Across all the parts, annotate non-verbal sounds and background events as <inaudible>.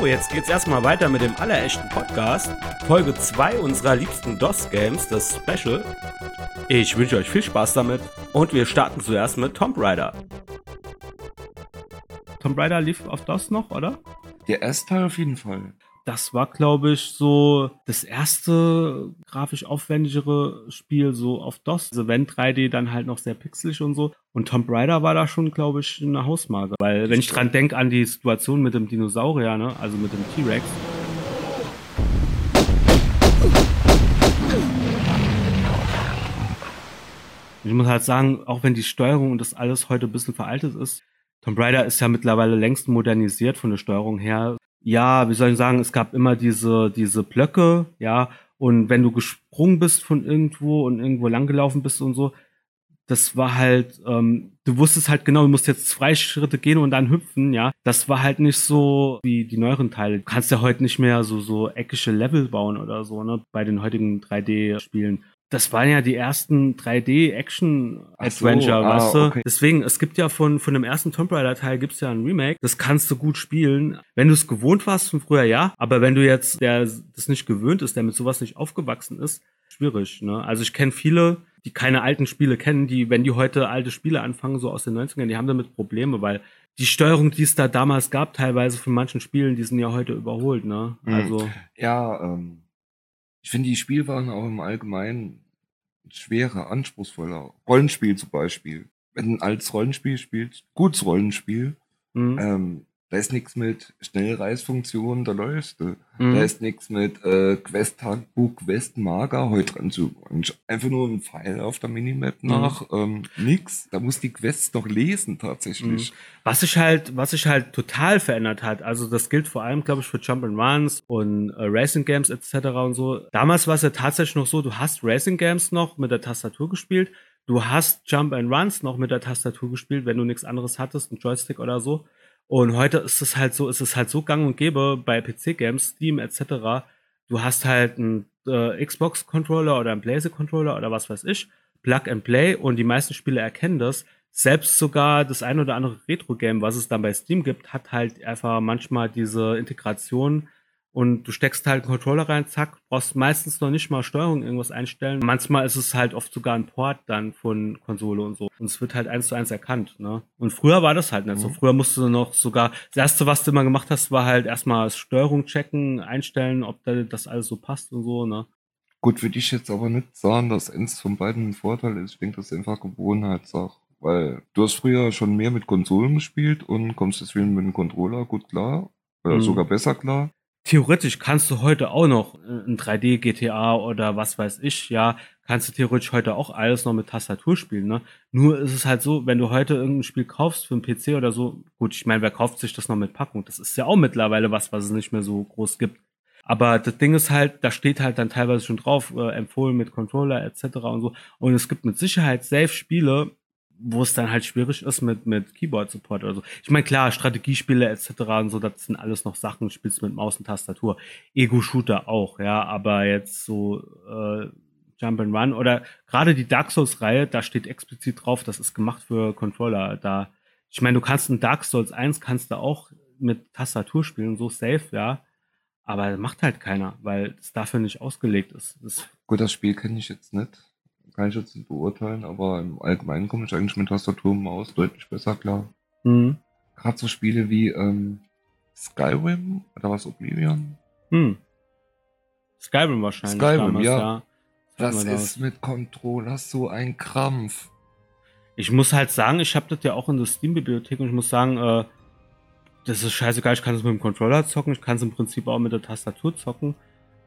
So, jetzt geht's erstmal weiter mit dem allerechten Podcast. Folge 2 unserer liebsten DOS-Games, das Special. Ich wünsche euch viel Spaß damit und wir starten zuerst mit Tomb Raider. Tomb Raider lief auf DOS noch, oder? Der erste Teil auf jeden Fall. Das war, glaube ich, so das erste grafisch aufwendigere Spiel so auf DOS. Also wenn 3D dann halt noch sehr pixelig und so. Und Tomb Raider war da schon, glaube ich, eine Hausmarke. Weil wenn ich dran denke an die Situation mit dem Dinosaurier, ne, also mit dem T-Rex. Ich muss halt sagen, auch wenn die Steuerung und das alles heute ein bisschen veraltet ist, Tomb Raider ist ja mittlerweile längst modernisiert von der Steuerung her ja, wie soll ich sagen, es gab immer diese, diese Blöcke, ja, und wenn du gesprungen bist von irgendwo und irgendwo langgelaufen bist und so, das war halt, ähm, du wusstest halt genau, du musst jetzt zwei Schritte gehen und dann hüpfen, ja. Das war halt nicht so wie die neueren Teile. Du kannst ja heute nicht mehr so, so eckische Level bauen oder so, ne, bei den heutigen 3D-Spielen das waren ja die ersten 3D-Action-Adventure, so, ah, weißt du? Okay. Deswegen, es gibt ja von, von dem ersten Tomb Raider-Teil gibt's ja ein Remake. Das kannst du gut spielen. Wenn du es gewohnt warst von früher, ja. Aber wenn du jetzt, der das nicht gewöhnt ist, der mit sowas nicht aufgewachsen ist, schwierig, ne? Also ich kenne viele, die keine alten Spiele kennen, die, wenn die heute alte Spiele anfangen, so aus den 90ern, die haben damit Probleme, weil die Steuerung, die es da damals gab, teilweise von manchen Spielen, die sind ja heute überholt, ne? Hm. Also. Ja, ähm ich finde, die Spiele waren auch im Allgemeinen schwerer, anspruchsvoller. Rollenspiel zum Beispiel. Wenn ein altes Rollenspiel spielt, gutes Rollenspiel, mhm. ähm, da ist nichts mit Schnellreisfunktionen, da läufst du. Mhm. Da ist nichts mit äh, Quest-Tagebuch, Quest-Mager, heute dran zu. Einfach nur ein Pfeil auf der Minimap mhm. nach, ähm, nix. Da muss die Quests noch lesen tatsächlich. Mhm. Was sich halt, was sich halt total verändert hat, also das gilt vor allem, glaube ich, für Jump and Runs und äh, Racing Games etc. und so. Damals war es ja tatsächlich noch so, du hast Racing Games noch mit der Tastatur gespielt, du hast Jump and Runs noch mit der Tastatur gespielt, wenn du nichts anderes hattest, ein Joystick oder so. Und heute ist es halt so, ist es halt so gang und gäbe bei PC-Games, Steam etc. Du hast halt einen äh, Xbox-Controller oder einen PlayStation-Controller oder was weiß ich, Plug and Play und die meisten Spiele erkennen das. Selbst sogar das ein oder andere Retro-Game, was es dann bei Steam gibt, hat halt einfach manchmal diese Integration und du steckst halt einen Controller rein, zack, brauchst meistens noch nicht mal Steuerung irgendwas einstellen. Manchmal ist es halt oft sogar ein Port dann von Konsole und so. Und es wird halt eins zu eins erkannt, ne? Und früher war das halt nicht mhm. so. Früher musst du noch sogar, das erste, was du immer gemacht hast, war halt erstmal Steuerung checken, einstellen, ob das alles so passt und so, ne? Gut, würde ich jetzt aber nicht sagen, dass eins von beiden ein Vorteil ist. Ich denke, das ist einfach Gewohnheitssache. Weil du hast früher schon mehr mit Konsolen gespielt und kommst deswegen mit dem Controller gut klar. Oder mhm. sogar besser klar theoretisch kannst du heute auch noch äh, ein 3D GTA oder was weiß ich, ja, kannst du theoretisch heute auch alles noch mit Tastatur spielen, ne? Nur ist es halt so, wenn du heute irgendein Spiel kaufst für einen PC oder so, gut, ich meine, wer kauft sich das noch mit Packung? Das ist ja auch mittlerweile was, was es nicht mehr so groß gibt. Aber das Ding ist halt, da steht halt dann teilweise schon drauf, äh, empfohlen mit Controller etc. und so. Und es gibt mit Sicherheit Safe-Spiele, wo es dann halt schwierig ist mit, mit Keyboard-Support oder so. Ich meine, klar, Strategiespiele etc. und so, das sind alles noch Sachen, spielst mit Maus und Tastatur. Ego-Shooter auch, ja, aber jetzt so äh, Jump and Run oder gerade die Dark Souls-Reihe, da steht explizit drauf, das ist gemacht für Controller. Da, ich meine, du kannst in Dark Souls 1 kannst du auch mit Tastatur spielen, so safe, ja. Aber macht halt keiner, weil es dafür nicht ausgelegt ist. Das Gut, das Spiel kenne ich jetzt nicht kann ich jetzt nicht beurteilen, aber im Allgemeinen komme ich eigentlich mit Tastatur und Maus deutlich besser klar. Mhm. Gerade so Spiele wie ähm, Skyrim oder was Oblivion. Hm. Skyrim wahrscheinlich. Skyrim, damals, ja. ja. Das, das ist mit Controller so ein Krampf. Ich muss halt sagen, ich habe das ja auch in der Steam-Bibliothek und ich muss sagen, äh, das ist scheißegal, ich kann es mit dem Controller zocken, ich kann es im Prinzip auch mit der Tastatur zocken.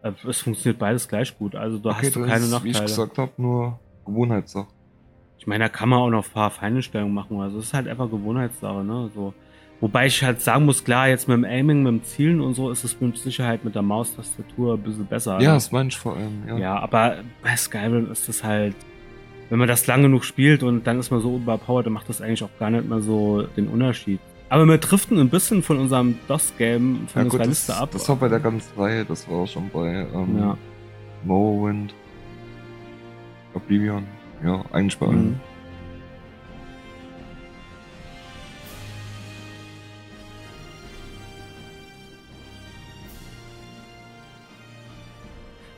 Äh, es funktioniert beides gleich gut. Also da okay, hast du keine ist, Nachteile. Wie ich gesagt habe, nur Gewohnheitssache. Ich meine, da kann man auch noch ein paar Feinstellungen machen. Also es ist halt einfach Gewohnheitssache, ne? So. Wobei ich halt sagen muss, klar, jetzt mit dem Aiming, mit dem Zielen und so ist es mit Sicherheit mit der Maustastatur ein bisschen besser. Ja, ne? das meine ich vor allem, ja. Ja, aber bei Skyrim ist es halt, wenn man das lang genug spielt und dann ist man so überpowered, dann macht das eigentlich auch gar nicht mehr so den Unterschied. Aber wir driften ein bisschen von unserem DOS-Game, von ja, unserer gut, Liste das, ab. Das war bei der ganzen Reihe, das war auch schon bei ähm, ja. Morrowind, Oblivion, ja, eigentlich. Mhm.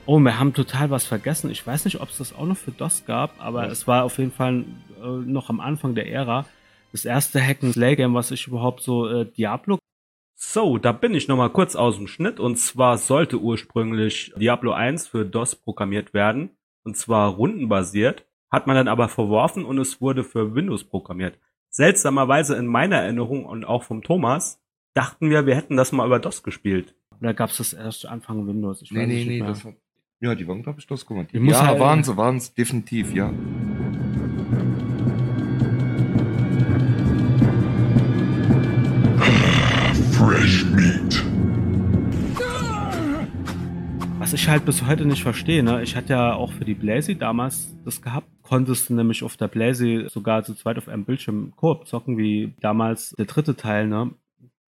Oh, wir haben total was vergessen. Ich weiß nicht, ob es das auch noch für DOS gab, aber ja. es war auf jeden Fall äh, noch am Anfang der Ära. Das erste Hack and Slay Game, was ich überhaupt so äh, Diablo. So, da bin ich nochmal kurz aus dem Schnitt. Und zwar sollte ursprünglich Diablo 1 für DOS programmiert werden. Und zwar rundenbasiert. Hat man dann aber verworfen und es wurde für Windows programmiert. Seltsamerweise in meiner Erinnerung und auch vom Thomas dachten wir, wir hätten das mal über DOS gespielt. Oder gab es das erst Anfang Windows? Ich Nee, weiß nee, nicht nee, mehr. das war. Ja, die waren, glaube ich. Ich muss Ja, halt- waren sie, waren sie, definitiv, ja. Ich halt bis heute nicht verstehe, ne? Ich hatte ja auch für die Blazy damals das gehabt. Konntest du nämlich auf der Blazy sogar zu zweit auf einem Bildschirm Koop zocken, wie damals der dritte Teil, ne?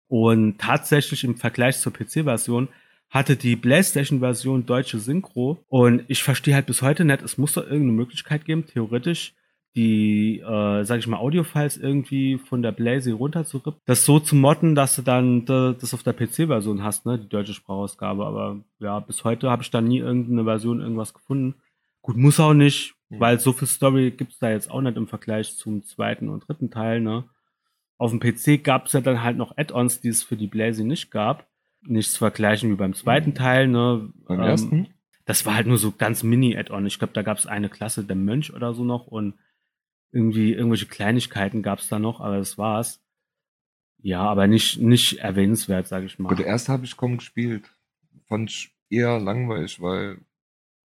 Und tatsächlich im Vergleich zur PC-Version hatte die PlayStation-Version deutsche Synchro. Und ich verstehe halt bis heute nicht, es muss doch irgendeine Möglichkeit geben, theoretisch die, äh, sag ich mal, Audiofiles irgendwie von der Blazy runterzurippen, das so zu modden, dass du dann das auf der PC-Version hast, ne, die deutsche Sprachausgabe. Aber ja, bis heute habe ich da nie irgendeine Version irgendwas gefunden. Gut, muss auch nicht, Mhm. weil so viel Story gibt's da jetzt auch nicht im Vergleich zum zweiten und dritten Teil, ne. Auf dem PC gab's ja dann halt noch Add-ons, die es für die Blazy nicht gab. Nicht zu vergleichen wie beim zweiten Mhm. Teil, ne. Beim Ähm, ersten? das war halt nur so ganz Mini-Add-on. Ich glaube, da gab es eine Klasse, der Mönch oder so noch und irgendwie irgendwelche Kleinigkeiten gab es da noch, aber das war's. Ja, aber nicht, nicht erwähnenswert, sage ich mal. Gut, der erste habe ich kaum gespielt. Fand ich eher langweilig, weil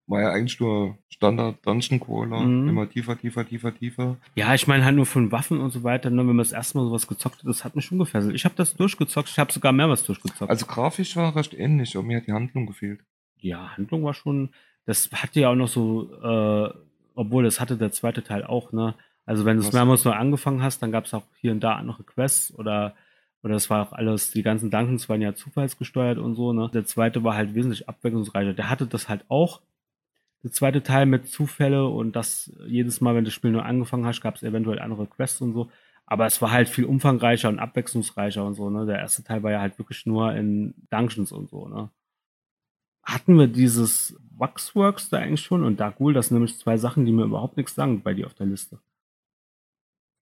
war ja eigentlich nur Standard Dungeon Crawler. Mhm. Immer tiefer, tiefer, tiefer, tiefer. Ja, ich meine halt nur von Waffen und so weiter, ne, wenn man das erste Mal sowas gezockt hat, das hat mich schon gefesselt. Ich habe das durchgezockt, ich habe sogar mehrmals durchgezockt. Also grafisch war recht ähnlich, aber mir hat die Handlung gefehlt. ja, Handlung war schon, das hatte ja auch noch so, äh, obwohl das hatte der zweite Teil auch, ne? Also wenn du es mehrmals nur angefangen hast, dann gab es auch hier und da andere Quests oder oder das war auch alles, die ganzen Dungeons waren ja zufallsgesteuert und so, ne? Der zweite war halt wesentlich abwechslungsreicher. Der hatte das halt auch, der zweite Teil mit Zufälle und das jedes Mal, wenn du das Spiel nur angefangen hast, gab es eventuell andere Quests und so. Aber es war halt viel umfangreicher und abwechslungsreicher und so, ne? Der erste Teil war ja halt wirklich nur in Dungeons und so, ne? hatten wir dieses Waxworks da eigentlich schon und Dark Ghoul, das sind nämlich zwei Sachen, die mir überhaupt nichts sagen bei dir auf der Liste.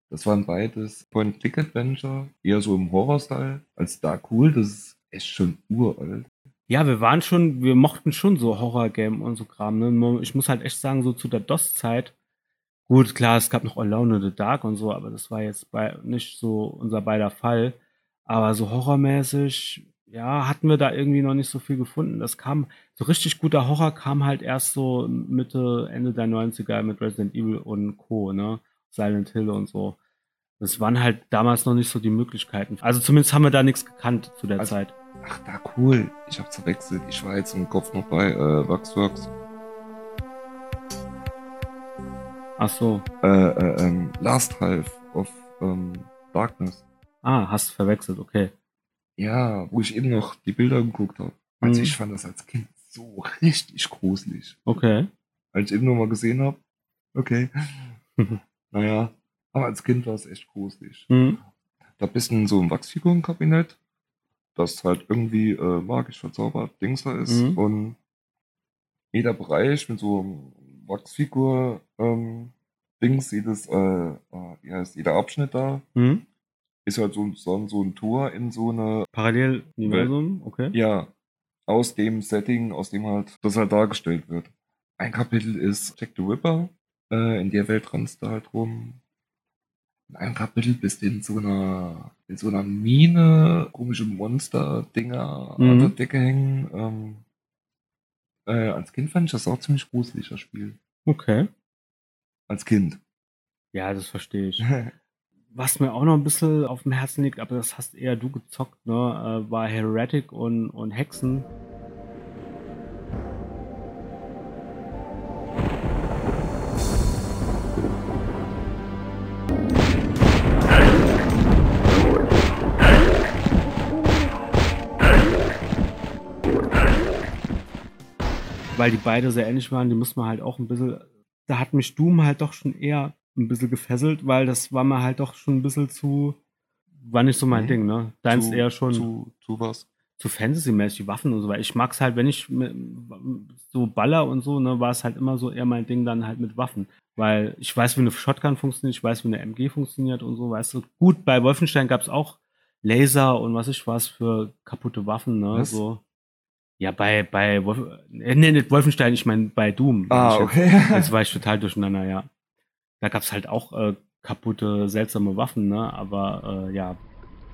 Das waren beides Point-Click-Adventure, eher so im Horror-Style. Als Dark Cool, das ist echt schon uralt. Ja, wir waren schon, wir mochten schon so Horror-Game und so Kram. Ne? Ich muss halt echt sagen, so zu der DOS-Zeit, gut, klar, es gab noch Alone in the Dark und so, aber das war jetzt bei nicht so unser beider Fall. Aber so horrormäßig, ja, hatten wir da irgendwie noch nicht so viel gefunden. Das kam, so richtig guter Horror kam halt erst so Mitte, Ende der 90er mit Resident Evil und Co., ne? Silent Hill und so. Das waren halt damals noch nicht so die Möglichkeiten. Also zumindest haben wir da nichts gekannt zu der Also- Zeit. Ach, Dark Cool. Ich hab's verwechselt. Ich war jetzt im Kopf noch bei äh, Waxworks. Ach so. Äh, äh, ähm, Last Half of ähm, Darkness. Ah, hast verwechselt, okay. Ja, wo ich eben noch die Bilder geguckt habe. Also Mhm. ich fand das als Kind so richtig gruselig. Okay. Als ich eben nur mal gesehen habe, okay, <laughs> naja, aber als Kind war es echt gruselig. Hm. Da bist du in so einem Wachsfigurenkabinett, das halt irgendwie äh, magisch verzaubert, Dings da ist Mhm. und jeder Bereich mit so einem Wachsfigur ähm, Dings, jedes, äh, äh, wie heißt jeder Abschnitt da, Hm. ist halt so, so, so ein Tor in so eine Paralleluniversum, okay. Ja, aus dem Setting, aus dem halt das halt dargestellt wird. Ein Kapitel ist Jack the Ripper, äh, in der Welt rennst du halt rum. In einem Kapitel bist du in so einer, in so einer Mine, komische Monster-Dinger an Mhm. der Decke hängen. Ähm, äh, als Kind fand ich das auch ziemlich gruselig, das Spiel. Okay. Als Kind. Ja, das verstehe ich. <laughs> Was mir auch noch ein bisschen auf dem Herzen liegt, aber das hast eher du gezockt, ne, äh, war Heretic und, und Hexen. Weil die beide sehr ähnlich waren, die muss man halt auch ein bisschen, da hat mich Doom halt doch schon eher ein bisschen gefesselt, weil das war mir halt doch schon ein bisschen zu, war nicht so mein Mhm. Ding, ne? Deins Zu- eher schon. Zu, zu was? zu Fantasy-mäßig Waffen und so, weil ich mag's halt, wenn ich so baller und so, ne, war es halt immer so eher mein Ding dann halt mit Waffen. Weil ich weiß, wie eine Shotgun funktioniert, ich weiß, wie eine MG funktioniert und so, weißt du. Gut, bei Wolfenstein gab's auch Laser und was ich was für kaputte Waffen, ne, Was? so. Ja, bei, bei Wolf, äh, nee, nicht Wolfenstein, ich meine bei Doom. Ah, okay. <laughs> Jetzt war ich total durcheinander, ja. Da gab's halt auch äh, kaputte, seltsame Waffen, ne? Aber äh, ja,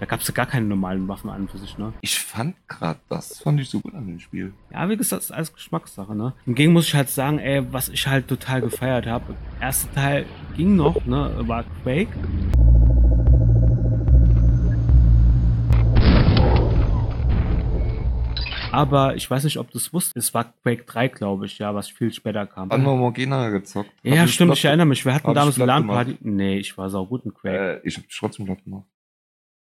da gab's ja gar keine normalen Waffen an für sich, ne? Ich fand gerade, das fand ich so gut an dem Spiel. Ja, wie gesagt, das ist alles Geschmackssache, ne? Hingegen muss ich halt sagen, ey, was ich halt total gefeiert habe. Erster Teil ging noch, ne? War Quake. Aber ich weiß nicht, ob du es wusstest. Es war Quake 3, glaube ich, ja, was viel später kam. Haben wir Morgana gezockt. ja, Hab stimmt, ich erinnere mich. Wir hatten damals eine LAN-Party. Nee, ich war saugut in Quake. Äh, ich hab dich trotzdem platt gemacht.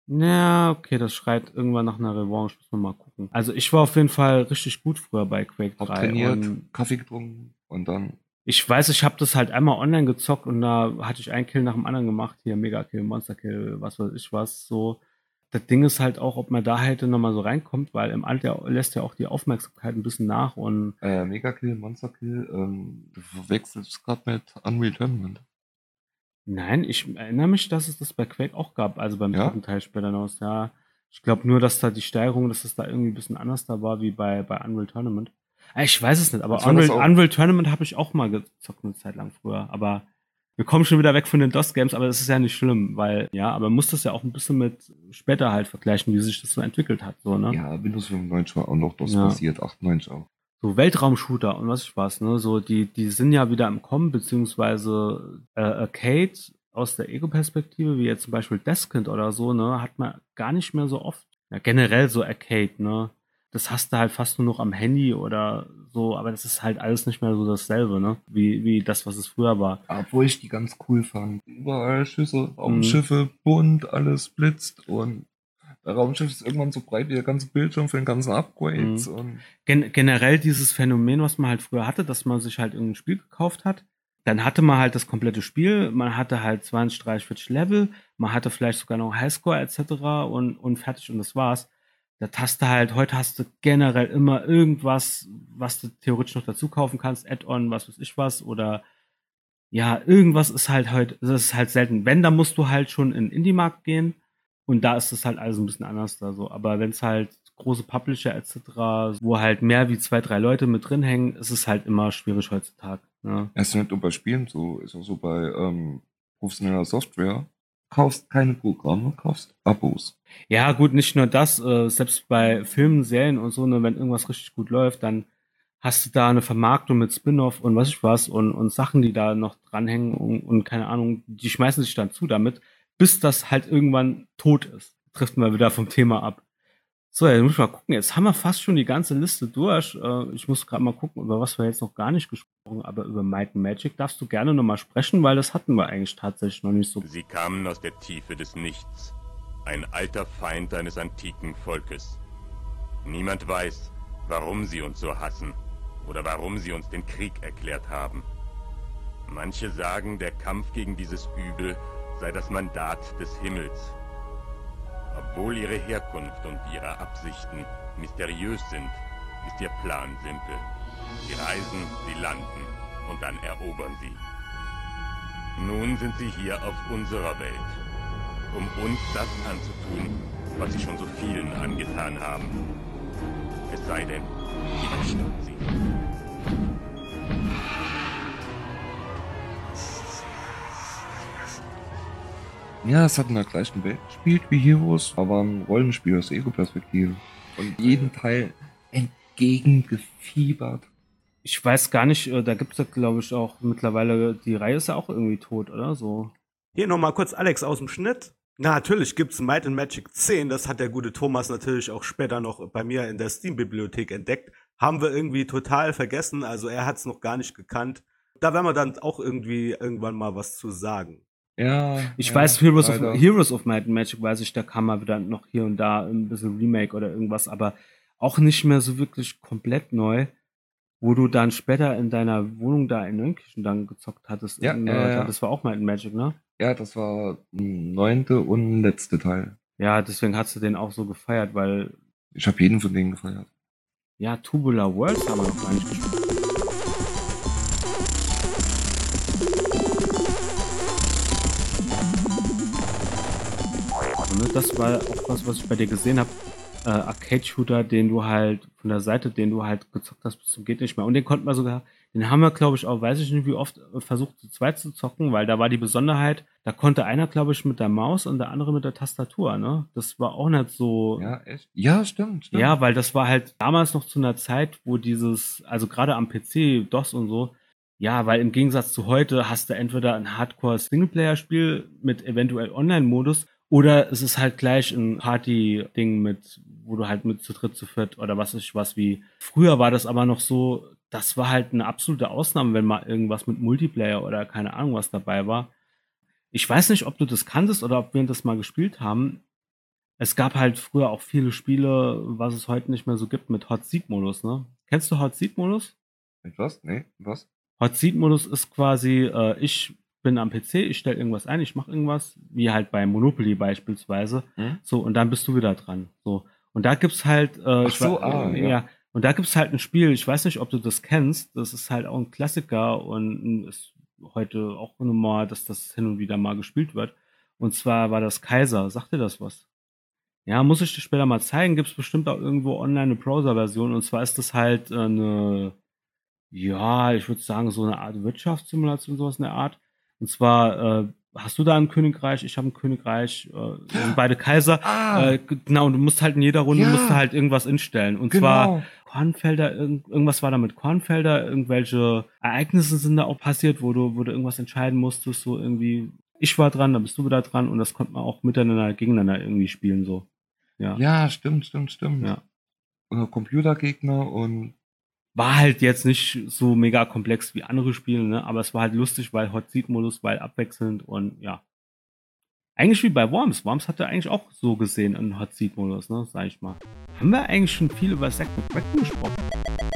Ja, okay, das schreit irgendwann nach einer Revanche. Müssen wir mal gucken. Also ich war auf jeden Fall richtig gut früher bei Quake 3. Hab trainiert, Und Kaffee getrunken und dann. ich weiß, ich habe das halt einmal online gezockt und da hatte ich einen Kill nach dem anderen gemacht. Hier Mega Kill, Monster Kill, was weiß ich was. So. Das Ding ist halt auch, ob man da halt nochmal so reinkommt, weil im Alter lässt ja auch die Aufmerksamkeit ein bisschen nach und Äh, Mega Kill, Monster Kill, ähm, du verwechselst gerade mit Unreal Tournament. Nein, ich erinnere mich, dass es das bei Quake auch gab, also beim Ja? dritten Teil später hinaus, ja. Ich glaube nur, dass da die Steigerung, dass es da irgendwie ein bisschen anders da war wie bei, bei Unreal Tournament. Äh, Ich weiß es nicht, aber Unreal, Unreal Tournament habe ich auch mal gezockt eine Zeit lang früher. Aber wir kommen schon wieder weg von den DOS-Games, aber das ist ja nicht schlimm, weil, ja, aber man muss das ja auch ein bisschen mit später halt vergleichen, wie sich das so entwickelt hat, so, ne? Ja, Windows 95 war auch noch das Ja. passiert, 98 auch. so Weltraumshooter und was ich was, ne? So, die, die sind ja wieder im Kommen, beziehungsweise äh, Arcade aus der Ego-Perspektive, wie jetzt zum Beispiel Deskind oder so, ne, hat man gar nicht mehr so oft. Ja, generell so Arcade, ne? Das hast du halt fast nur noch am Handy oder so, aber das ist halt alles nicht mehr so dasselbe, ne? Wie, wie das, was es früher war. Obwohl ich die ganz cool fand. Überall Schüsse, Mhm. Raumschiffe, bunt, alles blitzt und der Raumschiff ist irgendwann so breit wie der ganze Bildschirm für den ganzen Upgrades Mhm. und Gen generell dieses Phänomen, was man halt früher hatte, dass man sich halt irgendein Spiel gekauft hat, dann hatte man halt das komplette Spiel, man hatte halt 20, 30, 40 Level, man hatte vielleicht sogar noch Highscore etc. und, und fertig und das war's. Das hast du halt, heute hast du generell immer irgendwas, was du theoretisch noch dazu kaufen kannst, Add-on, was weiß ich was, oder ja, irgendwas ist halt heute, das ist halt selten. Wenn, dann musst du halt schon in den Indie-Markt gehen und da ist es halt alles ein bisschen anders da so. Aber wenn es halt große Publisher etc., wo halt mehr wie zwei, drei Leute mit drin hängen, ist es halt immer schwierig heutzutage. Ne? ist nicht nur bei Spielen so, ist auch so bei ähm, professioneller Software. Kaufst keine Programme, kaufst Abos. Ja, gut, nicht nur das, äh, selbst bei Filmen, Serien und so, ne, wenn irgendwas richtig gut läuft, dann hast du da eine Vermarktung mit Spin-off und was ich was und, und Sachen, die da noch dranhängen und, und keine Ahnung, die schmeißen sich dann zu damit, bis das halt irgendwann tot ist. Trifft mal wieder vom Thema ab. So, jetzt muss ich mal gucken. Jetzt haben wir fast schon die ganze Liste durch. Äh, Ich muss gerade mal gucken, über was wir jetzt noch gar nicht gesprochen, aber über Might and Magic darfst du gerne nochmal sprechen, weil das hatten wir eigentlich tatsächlich noch nicht so. Sie kamen aus der Tiefe des Nichts, ein alter Feind eines antiken Volkes. Niemand weiß, warum sie uns so hassen oder warum sie uns den Krieg erklärt haben. Manche sagen, der Kampf gegen dieses Übel sei das Mandat des Himmels. Obwohl ihre Herkunft und ihre Absichten mysteriös sind, ist ihr Plan simpel. Sie reisen, sie landen und dann erobern sie. Nun sind sie hier auf unserer Welt, um uns das anzutun, was sie schon so vielen angetan haben. Es sei denn, widerstand sie. Ja, es hat in der gleichen Welt gespielt wie Heroes, aber ein Rollenspiel aus Ego-Perspektive. Und jeden Teil entgegengefiebert. Ich weiß gar nicht, äh, da gibt es ja, glaube ich, auch mittlerweile, die Reihe ist ja auch irgendwie tot, oder so. Hier nochmal kurz Alex aus dem Schnitt. Na, natürlich gibt's Might and Magic 10. Das hat der gute Thomas natürlich auch später noch bei mir in der Steam-Bibliothek entdeckt. Haben wir irgendwie total vergessen. Also er hat's noch gar nicht gekannt. Da werden wir dann auch irgendwie irgendwann mal was zu sagen. Ja. Ich ja, weiß, Heroes of. Heroes of Might and Magic, weiß ich, da kam mal wieder noch hier und da ein bisschen Remake oder irgendwas, aber auch nicht mehr so wirklich komplett neu, wo du dann später in deiner Wohnung da in Neunkirchen dann gezockt hattest. Ja, ja, ja. Das war auch Might and Magic, ne? Ja, das war neunte und letzte Teil. Ja, deswegen hast du den auch so gefeiert, weil Ich habe jeden von denen gefeiert. Ja, Tubular Worlds haben wir noch gar nicht gespielt. Ne, das war auch was, was ich bei dir gesehen habe. Äh, Arcade-Shooter, den du halt von der Seite, den du halt gezockt hast, bis zum geht nicht mehr. Und den konnten wir sogar, den haben wir, glaube ich, auch, weiß ich nicht, wie oft äh, versucht, zu zweit zu zocken, weil da war die Besonderheit, da konnte einer, glaube ich, mit der Maus und der andere mit der Tastatur, ne? Das war auch nicht so. Ja, echt? Ja, stimmt, stimmt. Ja, weil das war halt damals noch zu einer Zeit, wo dieses, also gerade am PC, DOS und so, ja, weil im Gegensatz zu heute hast du entweder ein Hardcore-Singleplayer-Spiel mit eventuell Online-Modus oder es ist halt gleich ein Party-Ding mit, wo du halt mit zu dritt, zu viert oder was ist was wie. Früher war das aber noch so, das war halt eine absolute Ausnahme, wenn mal irgendwas mit Multiplayer oder keine Ahnung was dabei war. Ich weiß nicht, ob du das kanntest oder ob wir das mal gespielt haben. Es gab halt früher auch viele Spiele, was es heute nicht mehr so gibt, mit Hot Seat Modus, ne? Kennst du Hot Seat Modus? Was? Nee, was? Hot Seat Modus ist quasi, äh, ich bin am PC, ich stelle irgendwas ein, ich mache irgendwas, wie halt bei Monopoly beispielsweise. Hm? So, und dann bist du wieder dran. So. Und da gibt's halt, äh, Ach so, ich, ah, äh, ja. Und da gibt's halt ein Spiel, ich weiß nicht, ob du das kennst, das ist halt auch ein Klassiker und ist heute auch normal, dass das hin und wieder mal gespielt wird. Und zwar war das Kaiser. Sagt dir das was? Ja, muss ich dir später mal zeigen. Gibt's bestimmt auch irgendwo online eine Browser-Version. Und zwar ist das halt äh, eine, ja, ich würde sagen, so eine Art Wirtschaftssimulation, sowas in der Art. Und zwar äh, hast du da ein Königreich, ich habe ein Königreich, äh, sind beide Kaiser. Ah, Äh, genau, und du musst halt in jeder Runde Ja. musst du halt irgendwas instellen. Und zwar genau. Kornfelder, irgend, irgendwas war da mit Kornfelder, irgendwelche Ereignisse sind da auch passiert, wo du, wo du irgendwas entscheiden musstest, so irgendwie, ich war dran, dann bist du wieder dran und das konnte man auch miteinander, gegeneinander irgendwie spielen, so. Ja. Ja, stimmt, stimmt, stimmt. Ja. Computergegner und War halt jetzt nicht so mega komplex wie andere Spiele, ne? aber es war halt lustig, weil Hot Seat Modus, weil abwechselnd und ja. Eigentlich wie bei Worms. Worms hatte eigentlich auch so gesehen einen Hot Seat Modus, ne, sag ich mal. Haben wir eigentlich schon viel über Zack McCracken gesprochen?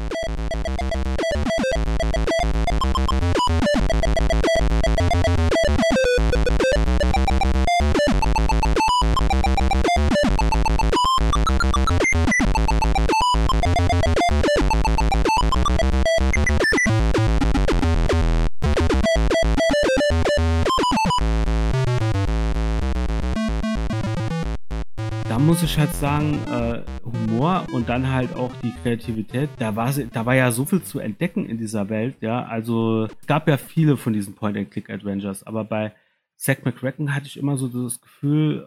Muss ich halt sagen, äh, Humor und dann halt auch die Kreativität, da war, da war ja so viel zu entdecken in dieser Welt, ja. Also es gab ja viele von diesen Point-and-Click-Adventures, aber bei Zack McCracken hatte ich immer so das Gefühl,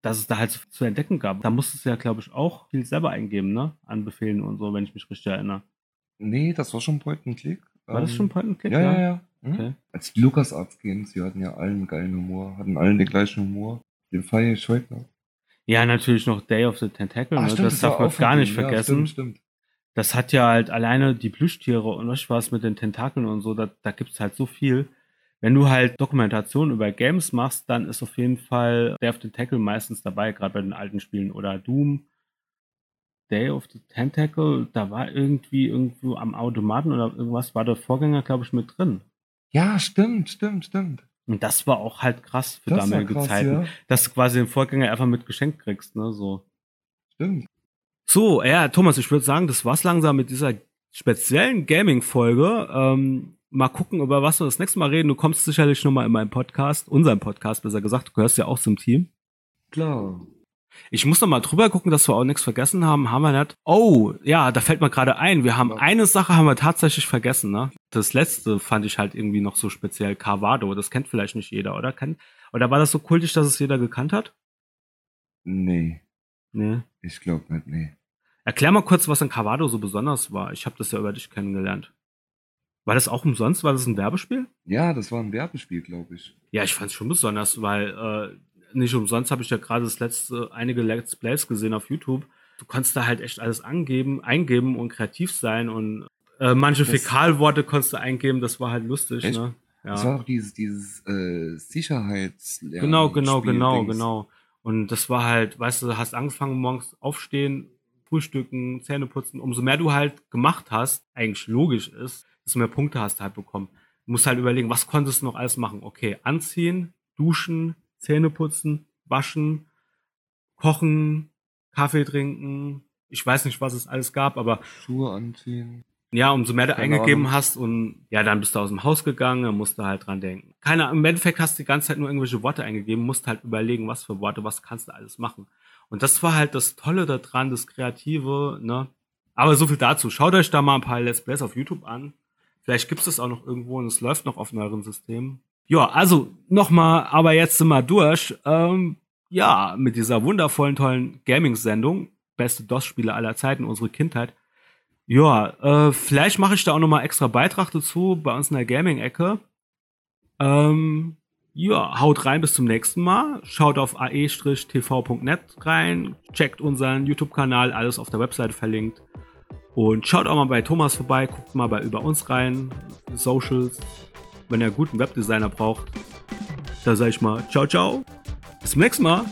dass es da halt so viel zu entdecken gab. Da musstest du ja, glaube ich, auch viel selber eingeben, ne? An Befehlen und so, wenn ich mich richtig erinnere. nee, das war schon Point and Click. War das Ähm, schon Point-and-Click? Ja, ja, ja. Mhm. Okay. Als die LucasArts Games, die hatten ja allen geilen Humor, hatten allen den gleichen Humor. Den feiere ich heute noch. Ja, natürlich noch Day of the Tentacle, Ah, ne? stimmt, das darf man gar nicht. Ja, vergessen. stimmt, stimmt. das hat ja halt alleine die Plüschtiere und was was mit den Tentakeln und so, da, da gibt's halt so viel. Wenn du halt Dokumentation über Games machst, dann ist auf jeden Fall Day of the Tentacle meistens dabei, gerade bei den alten Spielen. Oder Doom, Day of the Tentacle, da war irgendwie irgendwo am Automaten oder irgendwas, war der Vorgänger, glaube ich, mit drin. Ja, stimmt, stimmt, stimmt. Und das war auch halt krass für Das damalige krass, Zeiten, ja. dass du quasi den Vorgänger einfach mit geschenkt kriegst, ne, so. Stimmt. So, ja, Thomas, ich würde sagen, das war's langsam mit dieser speziellen Gaming-Folge. Ähm, mal gucken, über was wir das nächste Mal reden. Du kommst sicherlich nochmal in meinen Podcast, unseren Podcast, besser gesagt. Du gehörst ja auch zum Team. Klar. Ich muss noch mal drüber gucken, dass wir auch nichts vergessen haben. Haben wir nicht? Oh, ja, da fällt mir gerade ein. Wir haben Ja. eine Sache haben wir tatsächlich vergessen, ne? Das letzte fand ich halt irgendwie noch so speziell. Carvado. Das kennt vielleicht nicht jeder, oder? Kennt, oder war das so kultig, dass es jeder gekannt hat? Nee, Nee. ich glaube nicht, nee. Erklär mal kurz, was an Carvado so besonders war. Ich habe das ja über dich kennengelernt. War das auch umsonst? War das ein Werbespiel? Ja, das war ein Werbespiel, glaube ich. Ja, ich fand es schon besonders, weil äh, nicht umsonst habe ich ja gerade das letzte einige Let's Plays gesehen auf YouTube. Du kannst da halt echt alles angeben, eingeben und kreativ sein und äh, manche Das- Fäkalworte konntest du eingeben, das war halt lustig, Echt? ne? Das Ja. war doch dieses, dieses äh, Sicherheitslernen. Genau, genau, Spiel genau, Dings. genau. Und das war halt, weißt du, du hast angefangen morgens aufstehen, frühstücken, Zähne putzen. Umso mehr du halt gemacht hast, eigentlich logisch ist, desto mehr Punkte hast du halt bekommen. Du musst halt überlegen, was konntest du noch alles machen? Okay, anziehen, duschen, Zähne putzen, waschen, kochen, Kaffee trinken, ich weiß nicht, was es alles gab, aber Schuhe anziehen. ja, umso mehr du Keine eingegeben Ahnung. hast und ja, dann bist du aus dem Haus gegangen, musst du halt dran denken. Keine, im Endeffekt hast du die ganze Zeit nur irgendwelche Worte eingegeben, musst halt überlegen, was für Worte, was kannst du alles machen. Und das war halt das Tolle daran, das Kreative, ne? Aber so viel dazu. Schaut euch da mal ein paar Let's Plays auf YouTube an. Vielleicht gibt's das auch noch irgendwo und es läuft noch auf neueren Systemen. Ja, also nochmal, aber jetzt sind wir durch. Ähm, ja, mit dieser wundervollen, tollen Gaming-Sendung. Beste DOS-Spiele aller Zeiten, unsere Kindheit. Ja, äh, vielleicht mache ich da auch nochmal extra Beitrag dazu bei uns in der Gaming-Ecke. Ähm, ja, haut rein bis zum nächsten Mal. Schaut auf ae-tv.net rein. Checkt unseren YouTube-Kanal, alles auf der Webseite verlinkt. Und schaut auch mal bei Thomas vorbei, guckt mal bei über uns rein, Socials, wenn ihr einen guten Webdesigner braucht. Da sage ich mal, ciao, ciao. Bis zum nächsten Mal.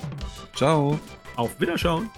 Ciao. Auf Wiederschauen.